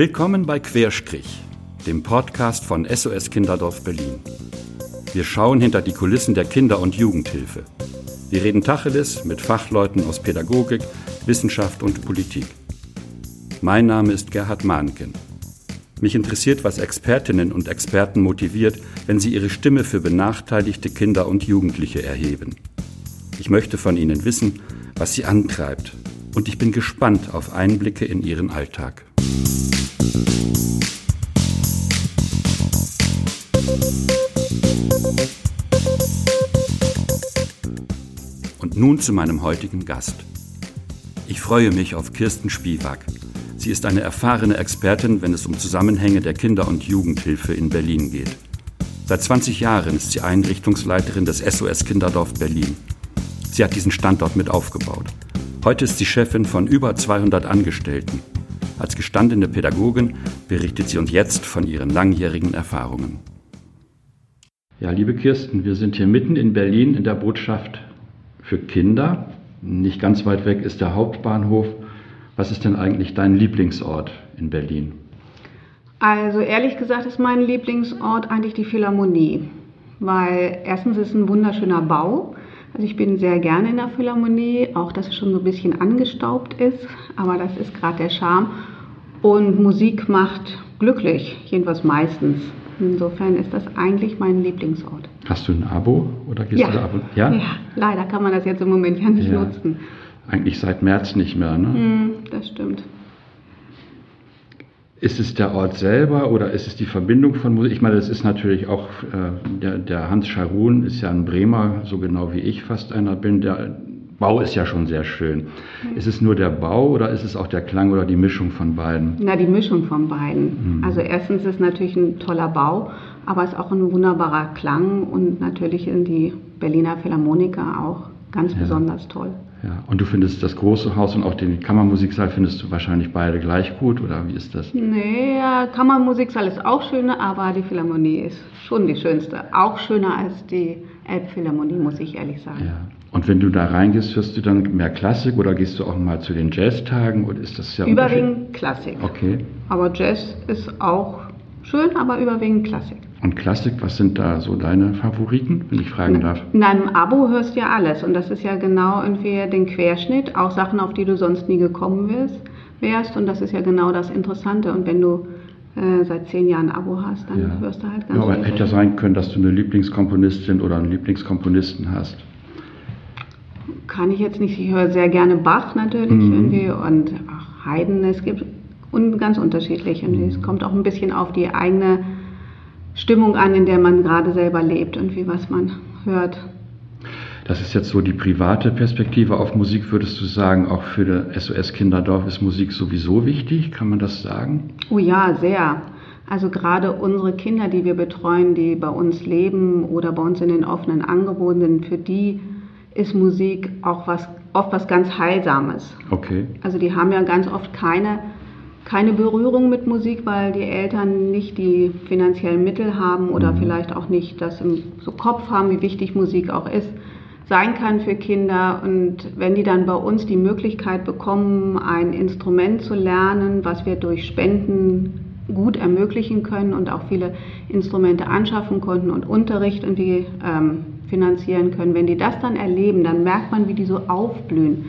Willkommen bei Querstrich, dem Podcast von SOS Kinderdorf Berlin. Wir schauen hinter die Kulissen der Kinder- und Jugendhilfe. Wir reden Tacheles mit Fachleuten aus Pädagogik, Wissenschaft und Politik. Mein Name ist Gerhard Mahnken. Mich interessiert, was Expertinnen und Experten motiviert, wenn sie ihre Stimme für benachteiligte Kinder und Jugendliche erheben. Ich möchte von ihnen wissen, was sie antreibt, und ich bin gespannt auf Einblicke in ihren Alltag. Nun zu meinem heutigen Gast. Ich freue mich auf Kirsten Spiewak. Sie ist eine erfahrene Expertin, wenn es um Zusammenhänge der Kinder- und Jugendhilfe in Berlin geht. Seit 20 Jahren ist sie Einrichtungsleiterin des SOS Kinderdorf Berlin. Sie hat diesen Standort mit aufgebaut. Heute ist sie Chefin von über 200 Angestellten. Als gestandene Pädagogin berichtet sie uns jetzt von ihren langjährigen Erfahrungen. Ja, liebe Kirsten, wir sind hier mitten in Berlin in der Botschaft für Kinder. Nicht ganz weit weg ist der Hauptbahnhof. Was ist denn eigentlich dein Lieblingsort in Berlin? Also ehrlich gesagt ist mein Lieblingsort eigentlich die Philharmonie, weil erstens ist es ein wunderschöner Bau. Also ich bin sehr gerne in der Philharmonie, auch dass es schon so ein bisschen angestaubt ist, aber das ist gerade der Charme. Und Musik macht glücklich, jedenfalls meistens. Insofern ist das eigentlich mein Lieblingsort. Hast du ein Abo oder gehst ja. du da ab? Ja? ja, leider kann man das jetzt im Moment ja nicht ja. nutzen. Eigentlich seit März nicht mehr, ne? Mm, das stimmt. Ist es der Ort selber oder ist es die Verbindung von Musik? Ich meine, das ist natürlich auch, äh, der, der, Hans Scharun ist ja ein Bremer, so genau wie ich fast einer bin. Der Bau ist ja schon sehr schön. Mhm. Ist es nur der Bau oder ist es auch der Klang oder die Mischung von beiden? Na, die Mischung von beiden. Mhm. Also erstens ist es natürlich ein toller Bau, aber es ist auch ein wunderbarer Klang und natürlich sind die Berliner Philharmoniker auch ganz ja. besonders toll. Ja, und du findest das große Haus und auch den Kammermusiksaal findest du wahrscheinlich beide gleich gut, oder wie ist das? Nee, ja, Kammermusiksaal ist auch schöner, aber die Philharmonie ist schon die schönste. Auch schöner als die Elbphilharmonie, muss ich ehrlich sagen. Ja. Und wenn du da reingehst, hörst du dann mehr Klassik oder gehst du auch mal zu den Jazztagen oder ist das ja Überwiegend Klassik. Okay. Aber Jazz ist auch schön, aber überwiegend Klassik. Und Klassik, was sind da so deine Favoriten, wenn ich fragen darf? In einem Abo hörst du ja alles und das ist ja genau irgendwie den Querschnitt, auch Sachen, auf die du sonst nie gekommen wärst, wärst und das ist ja genau das Interessante und wenn du äh, seit zehn Jahren ein Abo hast, dann ja. hörst du halt ganz ja, aber hätte ja sein können, dass du eine Lieblingskomponistin oder einen Lieblingskomponisten hast. Kann ich jetzt nicht, ich höre sehr gerne Bach natürlich mhm. irgendwie und ach, Haydn, es gibt und ganz unterschiedlich und mhm. es kommt auch ein bisschen auf die eigene Stimmung an, in der man gerade selber lebt und wie was man hört. Das ist jetzt so die private Perspektive auf Musik. Würdest du sagen, auch für das SOS Kinderdorf ist Musik sowieso wichtig? Kann man das sagen? Oh ja, sehr. Also gerade unsere Kinder, die wir betreuen, die bei uns leben oder bei uns in den offenen Angeboten sind, für die ist Musik auch was, oft was ganz Heilsames. Okay. Also die haben ja ganz oft keine keine Berührung mit Musik, weil die Eltern nicht die finanziellen Mittel haben oder mhm. vielleicht auch nicht das im so Kopf haben, wie wichtig Musik auch ist, sein kann für Kinder. Und wenn die dann bei uns die Möglichkeit bekommen, ein Instrument zu lernen, was wir durch Spenden gut ermöglichen können und auch viele Instrumente anschaffen konnten und Unterricht irgendwie ähm, finanzieren können, wenn die das dann erleben, dann merkt man, wie die so aufblühen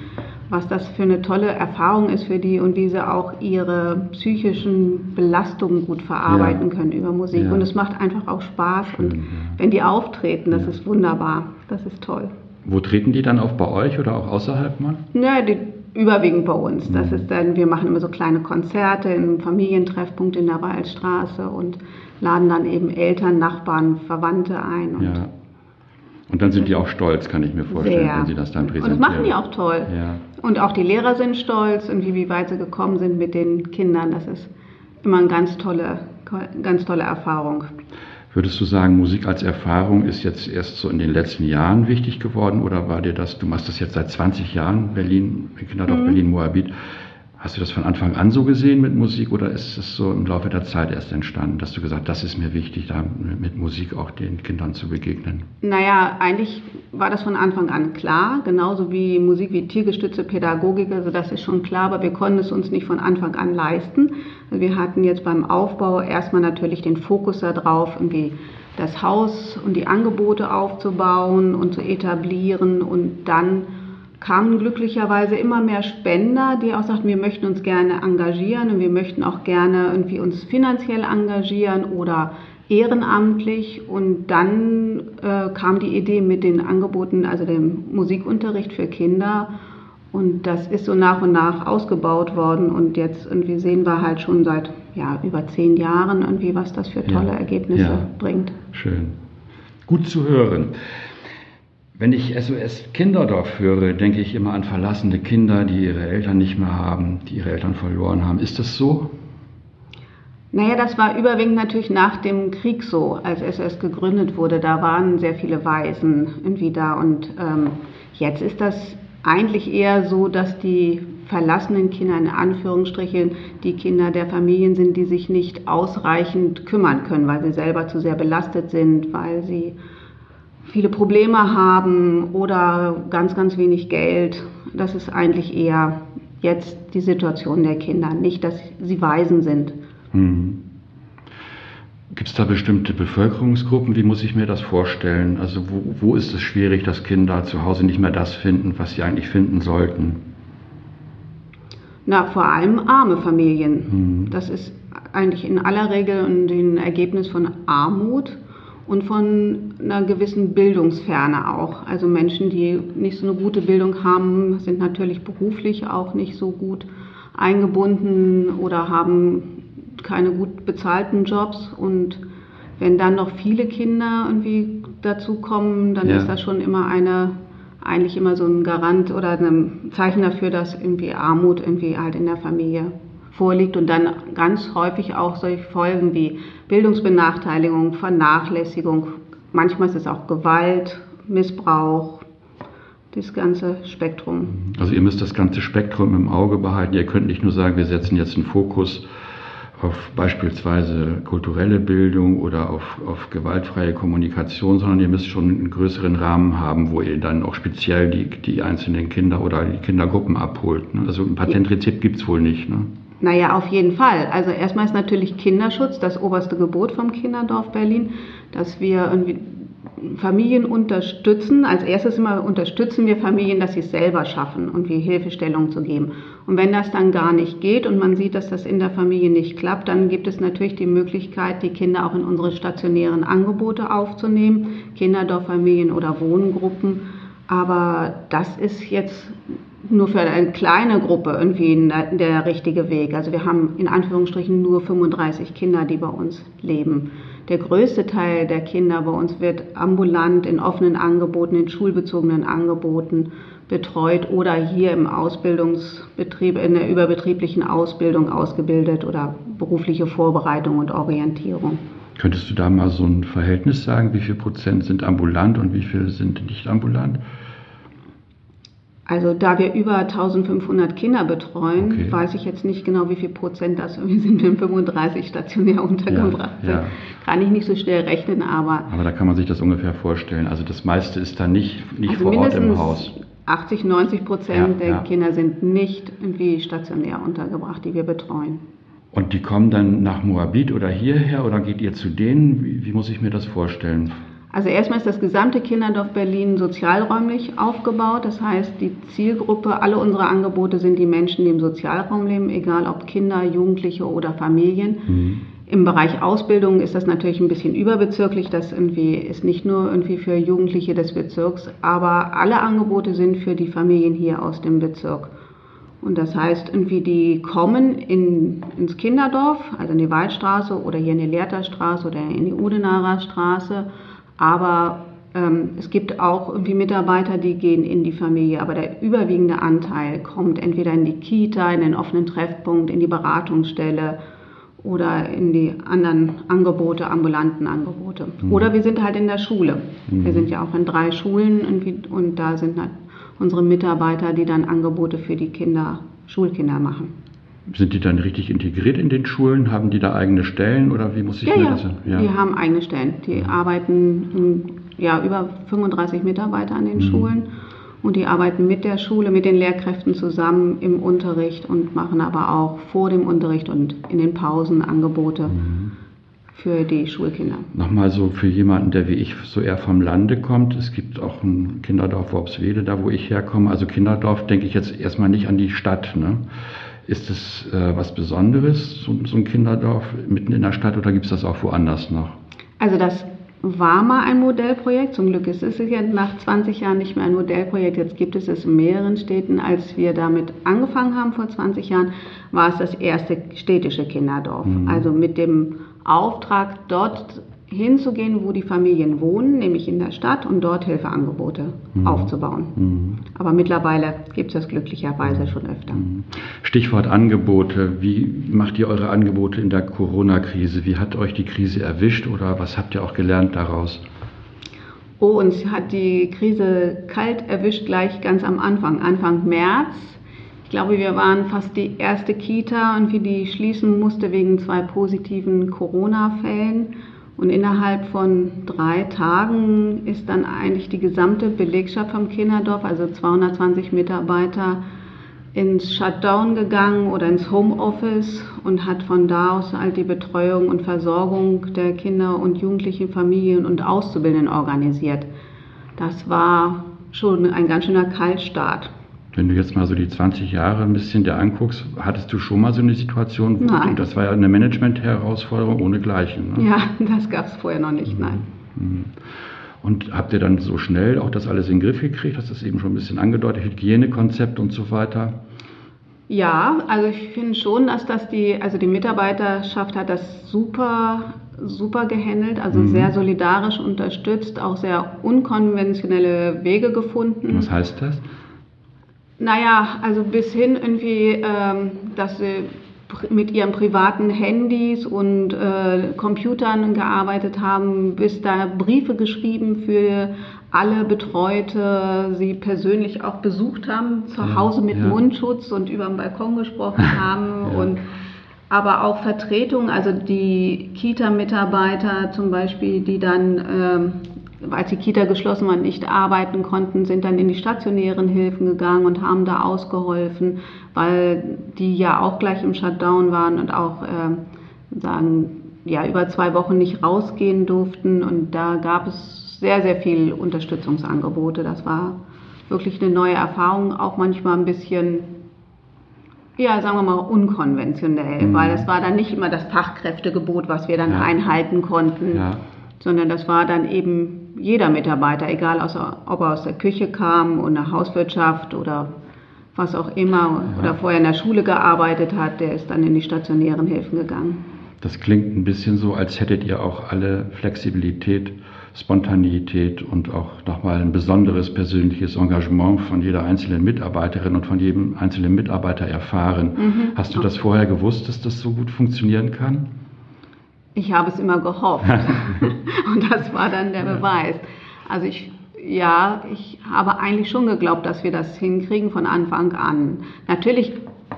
was das für eine tolle Erfahrung ist für die und wie sie auch ihre psychischen Belastungen gut verarbeiten ja. können über Musik. Ja. Und es macht einfach auch Spaß. Schön, und ja. wenn die auftreten, das ist wunderbar. Das ist toll. Wo treten die dann auf bei euch oder auch außerhalb mal? Ja, die, überwiegend bei uns. Das mhm. ist dann, wir machen immer so kleine Konzerte im Familientreffpunkt in der Waldstraße und laden dann eben Eltern, Nachbarn, Verwandte ein. Und ja. Und dann sind die auch stolz, kann ich mir vorstellen, Sehr. wenn sie das dann präsentieren. Und das machen die auch toll. Ja. Und auch die Lehrer sind stolz und wie, weit sie gekommen sind mit den Kindern. Das ist immer eine ganz tolle, ganz tolle Erfahrung. Würdest du sagen, Musik als Erfahrung ist jetzt erst so in den letzten Jahren wichtig geworden oder war dir das, du machst das jetzt seit 20 Jahren, Berlin, Kinderdorf mhm. Berlin Moabit, Hast du das von Anfang an so gesehen mit Musik oder ist es so im Laufe der Zeit erst entstanden, dass du gesagt hast, das ist mir wichtig, da mit Musik auch den Kindern zu begegnen? Naja, eigentlich war das von Anfang an klar, genauso wie Musik wie tiergestützte Pädagogik, also das ist schon klar, aber wir konnten es uns nicht von Anfang an leisten. Also wir hatten jetzt beim Aufbau erstmal natürlich den Fokus darauf, irgendwie das Haus und die Angebote aufzubauen und zu etablieren und dann kamen glücklicherweise immer mehr Spender, die auch sagten, wir möchten uns gerne engagieren und wir möchten auch gerne irgendwie uns finanziell engagieren oder ehrenamtlich. Und dann äh, kam die Idee mit den Angeboten, also dem Musikunterricht für Kinder. Und das ist so nach und nach ausgebaut worden. Und jetzt irgendwie sehen wir halt schon seit ja, über zehn Jahren irgendwie, was das für tolle ja, Ergebnisse ja. bringt. Schön. Gut zu hören. Wenn ich SOS Kinderdorf höre, denke ich immer an verlassene Kinder, die ihre Eltern nicht mehr haben, die ihre Eltern verloren haben. Ist das so? Naja, das war überwiegend natürlich nach dem Krieg so, als SOS gegründet wurde. Da waren sehr viele Waisen irgendwie da. Und ähm, jetzt ist das eigentlich eher so, dass die verlassenen Kinder in Anführungsstrichen die Kinder der Familien sind, die sich nicht ausreichend kümmern können, weil sie selber zu sehr belastet sind, weil sie viele Probleme haben oder ganz, ganz wenig Geld. Das ist eigentlich eher jetzt die Situation der Kinder, nicht, dass sie Waisen sind. Hm. Gibt es da bestimmte Bevölkerungsgruppen? Wie muss ich mir das vorstellen? Also wo, wo ist es schwierig, dass Kinder zu Hause nicht mehr das finden, was sie eigentlich finden sollten? Na, vor allem arme Familien. Hm. Das ist eigentlich in aller Regel ein Ergebnis von Armut und von einer gewissen Bildungsferne auch. Also Menschen, die nicht so eine gute Bildung haben, sind natürlich beruflich auch nicht so gut eingebunden oder haben keine gut bezahlten Jobs und wenn dann noch viele Kinder irgendwie dazukommen, dann ja. ist das schon immer eine eigentlich immer so ein Garant oder ein Zeichen dafür, dass irgendwie Armut irgendwie halt in der Familie vorliegt und dann ganz häufig auch solche Folgen wie Bildungsbenachteiligung, Vernachlässigung, manchmal ist es auch Gewalt, Missbrauch, das ganze Spektrum. Also ihr müsst das ganze Spektrum im Auge behalten. Ihr könnt nicht nur sagen, wir setzen jetzt einen Fokus auf beispielsweise kulturelle Bildung oder auf, auf gewaltfreie Kommunikation, sondern ihr müsst schon einen größeren Rahmen haben, wo ihr dann auch speziell die, die einzelnen Kinder oder die Kindergruppen abholt. Ne? Also ein Patentrezept gibt es wohl nicht. Ne? Naja, auf jeden Fall. Also erstmal ist natürlich Kinderschutz das oberste Gebot vom Kinderdorf Berlin, dass wir irgendwie Familien unterstützen. Als erstes immer unterstützen wir Familien, dass sie es selber schaffen und wie Hilfestellung zu geben. Und wenn das dann gar nicht geht und man sieht, dass das in der Familie nicht klappt, dann gibt es natürlich die Möglichkeit, die Kinder auch in unsere stationären Angebote aufzunehmen, Kinderdorffamilien oder Wohngruppen. Aber das ist jetzt nur für eine kleine Gruppe irgendwie der richtige Weg. Also wir haben in Anführungsstrichen nur 35 Kinder, die bei uns leben. Der größte Teil der Kinder bei uns wird ambulant in offenen Angeboten, in schulbezogenen Angeboten betreut oder hier im Ausbildungsbetrieb, in der überbetrieblichen Ausbildung ausgebildet oder berufliche Vorbereitung und Orientierung. Könntest du da mal so ein Verhältnis sagen, wie viel Prozent sind ambulant und wie viel sind nicht ambulant? Also da wir über 1500 Kinder betreuen, okay. weiß ich jetzt nicht genau, wie viel Prozent das wir sind in 35 stationär untergebracht ja, ja. Kann ich nicht so schnell rechnen, aber... Aber da kann man sich das ungefähr vorstellen. Also das meiste ist da nicht, nicht also vor Ort im Haus. 80, 90 Prozent ja, der Kinder sind nicht irgendwie stationär untergebracht, die wir betreuen. Und die kommen dann nach Moabit oder hierher oder geht ihr zu denen? Wie, wie muss ich mir das vorstellen? Also erstmal ist das gesamte Kinderdorf Berlin sozialräumlich aufgebaut. Das heißt, die Zielgruppe, alle unsere Angebote sind die Menschen, die im Sozialraum leben, egal ob Kinder, Jugendliche oder Familien. Mhm. Im Bereich Ausbildung ist das natürlich ein bisschen überbezirklich. Das irgendwie ist nicht nur irgendwie für Jugendliche des Bezirks, aber alle Angebote sind für die Familien hier aus dem Bezirk. Und das heißt, irgendwie die kommen in, ins Kinderdorf, also in die Waldstraße oder hier in die Lehrterstraße oder in die Udenarer Straße aber ähm, es gibt auch irgendwie Mitarbeiter, die gehen in die Familie, aber der überwiegende Anteil kommt entweder in die Kita, in den offenen Treffpunkt, in die Beratungsstelle oder in die anderen Angebote, ambulanten Angebote. Mhm. Oder wir sind halt in der Schule. Mhm. Wir sind ja auch in drei Schulen und da sind halt unsere Mitarbeiter, die dann Angebote für die Kinder, Schulkinder machen. Sind die dann richtig integriert in den Schulen? Haben die da eigene Stellen oder wie muss ich ja, mir ja. das Ja, die haben eigene Stellen. Die arbeiten ja über 35 Mitarbeiter an den mhm. Schulen und die arbeiten mit der Schule, mit den Lehrkräften zusammen im Unterricht und machen aber auch vor dem Unterricht und in den Pausen Angebote. Mhm für die Schulkinder. Nochmal so für jemanden, der wie ich so eher vom Lande kommt. Es gibt auch ein Kinderdorf Worpswede, da wo ich herkomme. Also Kinderdorf denke ich jetzt erstmal nicht an die Stadt. Ne? Ist es äh, was Besonderes, so, so, ein Kinderdorf mitten in der Stadt oder gibt es das auch woanders noch? Also das war mal ein Modellprojekt. Zum Glück ist es jetzt nach 20 Jahren nicht mehr ein Modellprojekt. Jetzt gibt es es in mehreren Städten. Als wir damit angefangen haben vor 20 Jahren, war es das erste städtische Kinderdorf. Mhm. Also mit dem Auftrag, dort hinzugehen, wo die Familien wohnen, nämlich in der Stadt, und dort Hilfeangebote mhm. aufzubauen. Mhm. Aber mittlerweile gibt es das glücklicherweise schon öfter. Mhm. Stichwort Angebote. Wie macht ihr eure Angebote in der Corona-Krise? Wie hat euch die Krise erwischt oder was habt ihr auch gelernt daraus? Oh, uns hat die Krise kalt erwischt gleich ganz am Anfang, Anfang März. Ich glaube, wir waren fast die erste Kita und wie die schließen musste wegen zwei positiven Corona-Fällen. Und innerhalb von drei Tagen ist dann eigentlich die gesamte Belegschaft vom Kinderdorf, also 220 Mitarbeiter, ins Shutdown gegangen oder ins Homeoffice und hat von da aus halt die Betreuung und Versorgung der Kinder und jugendlichen Familien und Auszubildenden organisiert. Das war schon ein ganz schöner Kaltstart. Wenn du jetzt mal so die 20 Jahre ein bisschen dir anguckst, hattest du schon mal so eine Situation? Nein. Das war ja eine Management-Herausforderung ohne Gleichen. Ne? Ja, das gab es vorher noch nicht, nein. Mhm. Und habt ihr dann so schnell auch das alles in den Griff gekriegt? Hast du das eben schon ein bisschen angedeutet, Hygienekonzept und so weiter? Ja, also ich finde schon, dass das die, also die Mitarbeiterschaft hat das super, super gehandelt, also mhm. sehr solidarisch unterstützt, auch sehr unkonventionelle Wege gefunden. Was heißt das? Naja, also bis hin irgendwie, ähm, dass sie mit ihren privaten Handys und äh, Computern gearbeitet haben, bis da Briefe geschrieben für alle Betreute, sie persönlich auch besucht haben, zu ja, Hause mit ja. Mundschutz und über den Balkon gesprochen haben ja. und aber auch Vertretungen, also die Kita-Mitarbeiter zum Beispiel, die dann ähm, als die Kita geschlossen war, nicht arbeiten konnten, sind dann in die stationären Hilfen gegangen und haben da ausgeholfen, weil die ja auch gleich im Shutdown waren und auch äh, sagen, ja, über zwei Wochen nicht rausgehen durften. Und da gab es sehr, sehr viel Unterstützungsangebote. Das war wirklich eine neue Erfahrung, auch manchmal ein bisschen, ja, sagen wir mal, unkonventionell, mhm. weil es war dann nicht immer das Fachkräftegebot, was wir dann ja. einhalten konnten, ja. sondern das war dann eben jeder Mitarbeiter, egal ob er aus der Küche kam und der Hauswirtschaft oder was auch immer ja. oder vorher in der Schule gearbeitet hat, der ist dann in die stationären Hilfen gegangen. Das klingt ein bisschen so, als hättet ihr auch alle Flexibilität, Spontaneität und auch nochmal ein besonderes persönliches Engagement von jeder einzelnen Mitarbeiterin und von jedem einzelnen Mitarbeiter erfahren. Mhm. Hast du das vorher gewusst, dass das so gut funktionieren kann? Ich habe es immer gehofft. und das war dann der Beweis. Also ich, ja, ich habe eigentlich schon geglaubt, dass wir das hinkriegen von Anfang an. Natürlich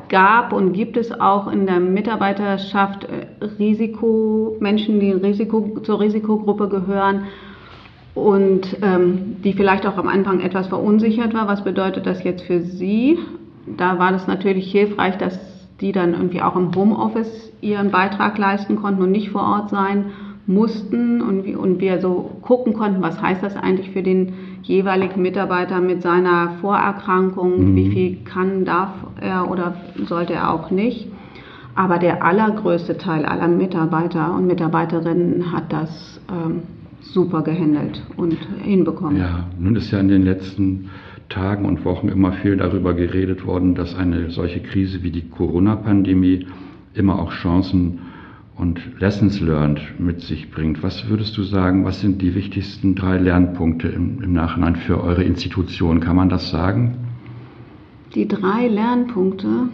gab und gibt es auch in der Mitarbeiterschaft äh, Risiko, Menschen, die Risiko, zur Risikogruppe gehören und ähm, die vielleicht auch am Anfang etwas verunsichert war. Was bedeutet das jetzt für Sie? Da war das natürlich hilfreich, dass die dann irgendwie auch im Homeoffice ihren Beitrag leisten konnten und nicht vor Ort sein mussten und, wir, so gucken konnten, was heißt das eigentlich für den jeweiligen Mitarbeiter mit seiner Vorerkrankung, mhm. wie viel kann, darf er oder sollte er auch nicht. Aber der allergrößte Teil aller Mitarbeiter und Mitarbeiterinnen hat das ähm, super gehandelt und hinbekommen. Ja, nun ist ja in den letzten Tagen und Wochen immer viel darüber geredet worden, dass eine solche Krise wie die Corona-Pandemie immer auch Chancen und Lessons learned mit sich bringt. Was würdest du sagen, was sind die wichtigsten drei Lernpunkte im, im Nachhinein für eure Institution? Kann man das sagen? Die drei Lernpunkte.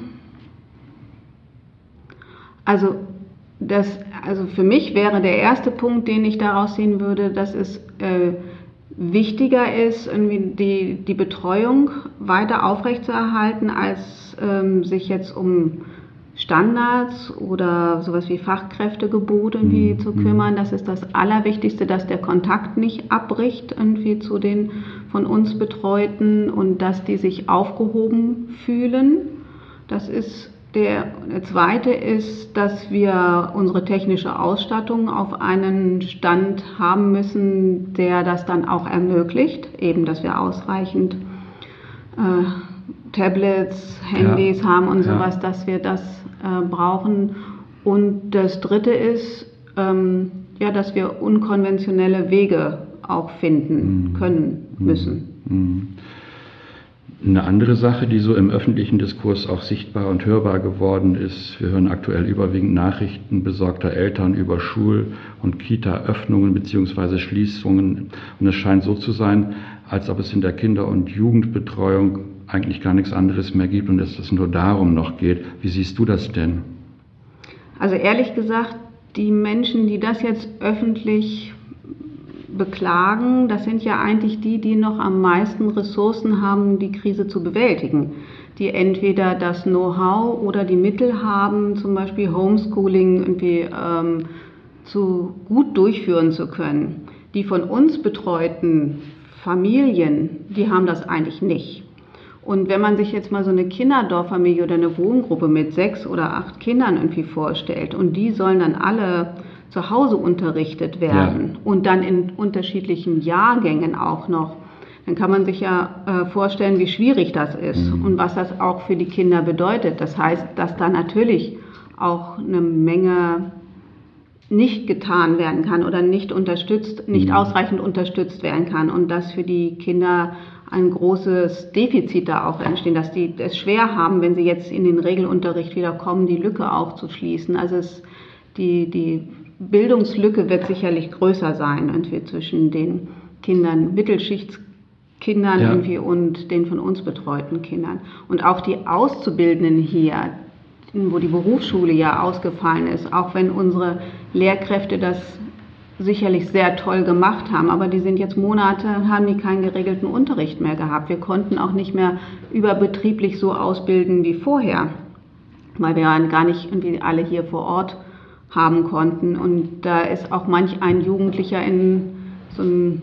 Also, das, also für mich wäre der erste Punkt, den ich daraus sehen würde, dass es äh, wichtiger ist, irgendwie die, die Betreuung weiter aufrechtzuerhalten, als ähm, sich jetzt um Standards oder sowas wie Fachkräftegebot irgendwie mhm. zu kümmern. Das ist das Allerwichtigste, dass der Kontakt nicht abbricht irgendwie zu den von uns Betreuten und dass die sich aufgehoben fühlen. Das ist der, zweite ist, dass wir unsere technische Ausstattung auf einen Stand haben müssen, der das dann auch ermöglicht, eben dass wir ausreichend äh, Tablets, Handys ja. haben und sowas, ja. dass wir das äh, brauchen. Und das Dritte ist, ähm, ja, dass wir unkonventionelle Wege auch finden mhm. können müssen. Mhm. Eine andere Sache, die so im öffentlichen Diskurs auch sichtbar und hörbar geworden ist, wir hören aktuell überwiegend Nachrichten besorgter Eltern über Schul- und Kita-Öffnungen bzw. Schließungen. Und es scheint so zu sein, als ob es in der Kinder- und Jugendbetreuung eigentlich gar nichts anderes mehr gibt und es nur darum noch geht. Wie siehst du das denn? Also ehrlich gesagt, die Menschen, die das jetzt öffentlich beklagen, das sind ja eigentlich die, die noch am meisten Ressourcen haben, die Krise zu bewältigen. Die entweder das Know-how oder die Mittel haben, zum Beispiel Homeschooling irgendwie ähm, zu gut durchführen zu können. Die von uns betreuten Familien, die haben das eigentlich nicht. Und wenn man sich jetzt mal so eine Kinderdorffamilie oder eine Wohngruppe mit sechs oder acht Kindern irgendwie vorstellt und die sollen dann alle zu Hause unterrichtet werden ja. und dann in unterschiedlichen Jahrgängen auch noch, dann kann man sich ja äh, vorstellen, wie schwierig das ist mhm. und was das auch für die Kinder bedeutet. Das heißt, dass da natürlich auch eine Menge nicht getan werden kann oder nicht unterstützt, nicht mhm. ausreichend unterstützt werden kann und dass für die Kinder ein großes Defizit da auch entstehen, dass die es schwer haben, wenn sie jetzt in den Regelunterricht wieder kommen, die Lücke auch zu schließen. Also es, die, die Bildungslücke wird sicherlich größer sein irgendwie zwischen den Kindern, Mittelschichtskindern ja. irgendwie und den von uns betreuten Kindern. Und auch die Auszubildenden hier, wo die Berufsschule ja ausgefallen ist, auch wenn unsere Lehrkräfte das sicherlich sehr toll gemacht haben, aber die sind jetzt Monate, haben die keinen geregelten Unterricht mehr gehabt. Wir konnten auch nicht mehr überbetrieblich so ausbilden wie vorher, weil wir gar nicht irgendwie alle hier vor Ort haben konnten. Und da ist auch manch ein Jugendlicher in so, ein,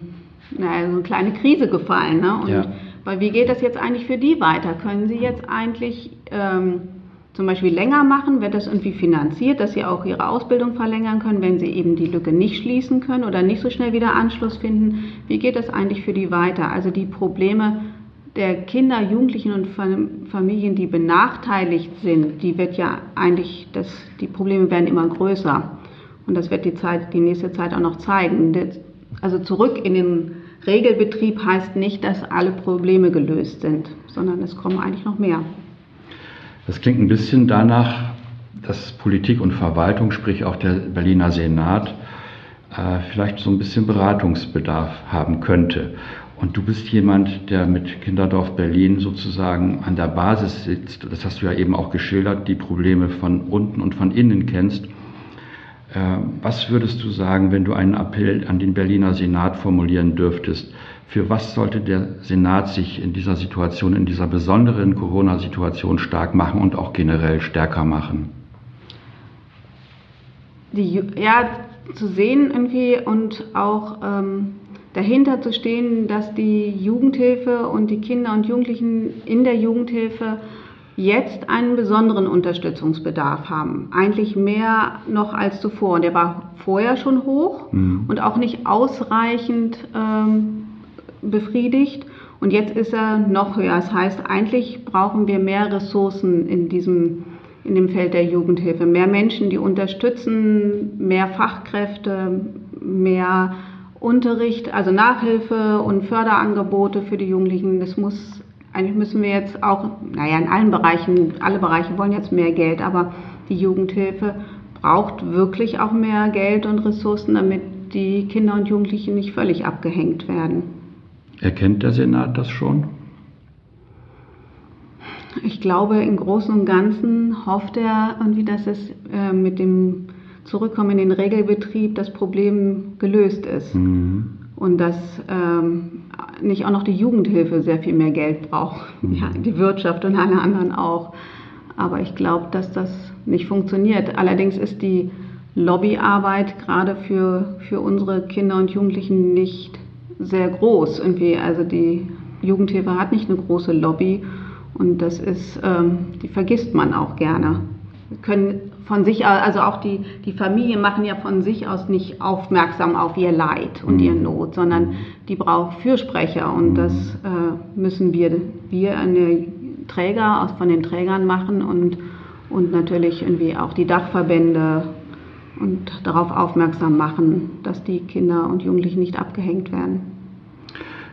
naja, so eine kleine Krise gefallen. Ne? Und ja. weil wie geht das jetzt eigentlich für die weiter? Können sie jetzt eigentlich ähm, zum Beispiel länger machen, wird das irgendwie finanziert, dass sie auch ihre Ausbildung verlängern können, wenn sie eben die Lücke nicht schließen können oder nicht so schnell wieder Anschluss finden. Wie geht das eigentlich für die weiter? Also die Probleme der Kinder, Jugendlichen und Familien, die benachteiligt sind, die wird ja eigentlich, das, die Probleme werden immer größer. Und das wird die Zeit, die nächste Zeit auch noch zeigen. Also zurück in den Regelbetrieb heißt nicht, dass alle Probleme gelöst sind, sondern es kommen eigentlich noch mehr. Das klingt ein bisschen danach, dass Politik und Verwaltung, sprich auch der Berliner Senat, äh, vielleicht so ein bisschen Beratungsbedarf haben könnte. Und du bist jemand, der mit Kinderdorf Berlin sozusagen an der Basis sitzt. Das hast du ja eben auch geschildert, die Probleme von unten und von innen kennst. Äh, was würdest du sagen, wenn du einen Appell an den Berliner Senat formulieren dürftest? Für was sollte der Senat sich in dieser Situation, in dieser besonderen Corona-Situation stark machen und auch generell stärker machen? Die, ja, zu sehen irgendwie und auch ähm, dahinter zu stehen, dass die Jugendhilfe und die Kinder und Jugendlichen in der Jugendhilfe jetzt einen besonderen Unterstützungsbedarf haben. Eigentlich mehr noch als zuvor. Und der war vorher schon hoch mhm. und auch nicht ausreichend ähm, befriedigt. Und jetzt ist er noch höher. Das heißt, eigentlich brauchen wir mehr Ressourcen in diesem in dem Feld der Jugendhilfe. Mehr Menschen, die unterstützen, mehr Fachkräfte, mehr Unterricht, also Nachhilfe und Förderangebote für die Jugendlichen. Das muss, eigentlich müssen wir jetzt auch, naja, in allen Bereichen, alle Bereiche wollen jetzt mehr Geld, aber die Jugendhilfe braucht wirklich auch mehr Geld und Ressourcen, damit die Kinder und Jugendlichen nicht völlig abgehängt werden. Erkennt der Senat das schon? Ich glaube, im Großen und Ganzen hofft er irgendwie, dass es äh, mit dem Zurückkommen in den Regelbetrieb das Problem gelöst ist. Mhm. Und dass ähm, nicht auch noch die Jugendhilfe sehr viel mehr Geld braucht. Mhm. Ja, die Wirtschaft und alle anderen auch. Aber ich glaube, dass das nicht funktioniert. Allerdings ist die Lobbyarbeit gerade für, für unsere Kinder und Jugendlichen nicht sehr groß. Irgendwie. Also die Jugendhilfe hat nicht eine große Lobby und das ist, ähm, die vergisst man auch gerne. Wir können von sich aus, also auch die, die Familien machen ja von sich aus nicht aufmerksam auf ihr Leid und mhm. ihre Not, sondern die braucht Fürsprecher und das äh, müssen wir, wir eine Träger von den Trägern machen und, und natürlich irgendwie auch die Dachverbände und darauf aufmerksam machen, dass die Kinder und Jugendlichen nicht abgehängt werden.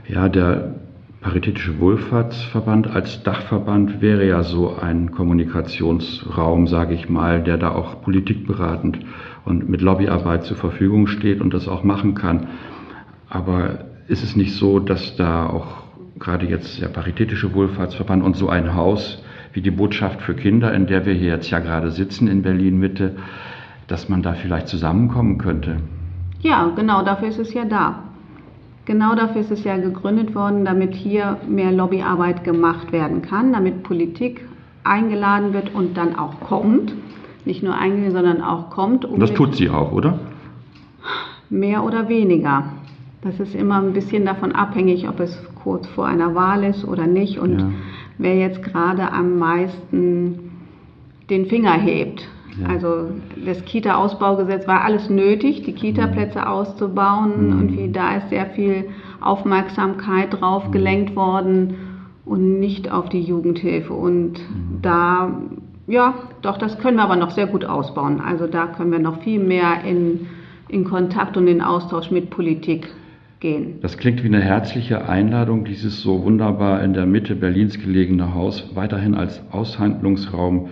Ja, der Paritätische Wohlfahrtsverband als Dachverband wäre ja so ein Kommunikationsraum, sage ich mal, der da auch politikberatend und mit Lobbyarbeit zur Verfügung steht und das auch machen kann. Aber ist es nicht so, dass da auch gerade jetzt der Paritätische Wohlfahrtsverband und so ein Haus wie die Botschaft für Kinder, in der wir hier jetzt ja gerade sitzen in Berlin Mitte, dass man da vielleicht zusammenkommen könnte? Ja, genau, dafür ist es ja da. Genau dafür ist es ja gegründet worden, damit hier mehr Lobbyarbeit gemacht werden kann, damit Politik eingeladen wird und dann auch kommt. Nicht nur eingeladen, sondern auch kommt. Um das tut sie auch, oder? Mehr oder weniger. Das ist immer ein bisschen davon abhängig, ob es kurz vor einer Wahl ist oder nicht und ja. wer jetzt gerade am meisten den Finger hebt. Ja. Also das Kita-Ausbaugesetz war alles nötig, die Kita-Plätze auszubauen mhm. und wie da ist sehr viel Aufmerksamkeit drauf mhm. gelenkt worden und nicht auf die Jugendhilfe. Und mhm. da, ja, doch, das können wir aber noch sehr gut ausbauen. Also da können wir noch viel mehr in, in Kontakt und in Austausch mit Politik gehen. Das klingt wie eine herzliche Einladung, dieses so wunderbar in der Mitte Berlins gelegene Haus weiterhin als Aushandlungsraum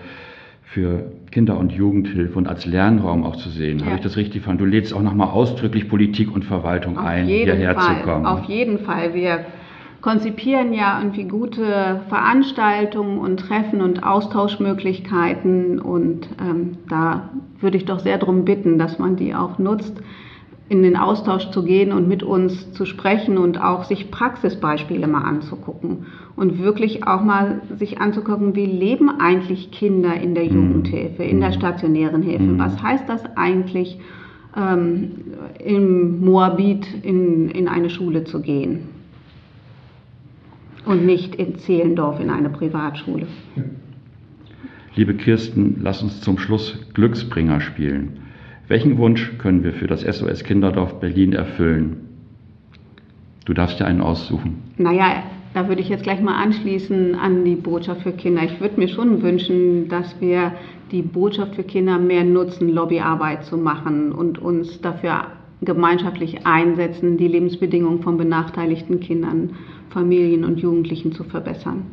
für Kinder- und Jugendhilfe und als Lernraum auch zu sehen. Ja. Habe ich das richtig verstanden? Du lädst auch nochmal ausdrücklich Politik und Verwaltung Auf ein, hierher Fall. zu kommen. Auf jeden Fall. Wir konzipieren ja irgendwie gute Veranstaltungen und Treffen und Austauschmöglichkeiten und ähm, da würde ich doch sehr darum bitten, dass man die auch nutzt in den Austausch zu gehen und mit uns zu sprechen und auch sich Praxisbeispiele mal anzugucken und wirklich auch mal sich anzugucken, wie leben eigentlich Kinder in der mhm. Jugendhilfe, in der mhm. stationären Hilfe. Mhm. Was heißt das eigentlich, ähm, im Moabit in, in eine Schule zu gehen und nicht in Zehlendorf in eine Privatschule? Liebe Kirsten, lass uns zum Schluss Glücksbringer spielen. Welchen Wunsch können wir für das SOS Kinderdorf Berlin erfüllen? Du darfst dir einen aussuchen. Naja, da würde ich jetzt gleich mal anschließen an die Botschaft für Kinder. Ich würde mir schon wünschen, dass wir die Botschaft für Kinder mehr nutzen, Lobbyarbeit zu machen und uns dafür gemeinschaftlich einsetzen, die Lebensbedingungen von benachteiligten Kindern, Familien und Jugendlichen zu verbessern.